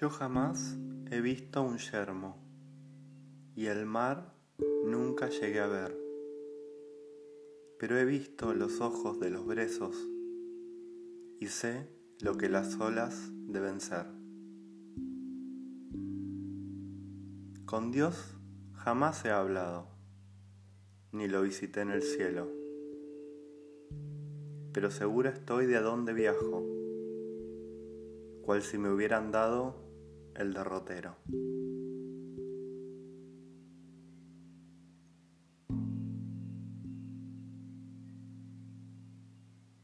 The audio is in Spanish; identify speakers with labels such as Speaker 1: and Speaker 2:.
Speaker 1: Yo jamás he visto un yermo y el mar nunca llegué a ver, pero he visto los ojos de los brezos y sé lo que las olas deben ser. Con Dios jamás he hablado, ni lo visité en el cielo, pero segura estoy de a viajo, cual si me hubieran dado el derrotero.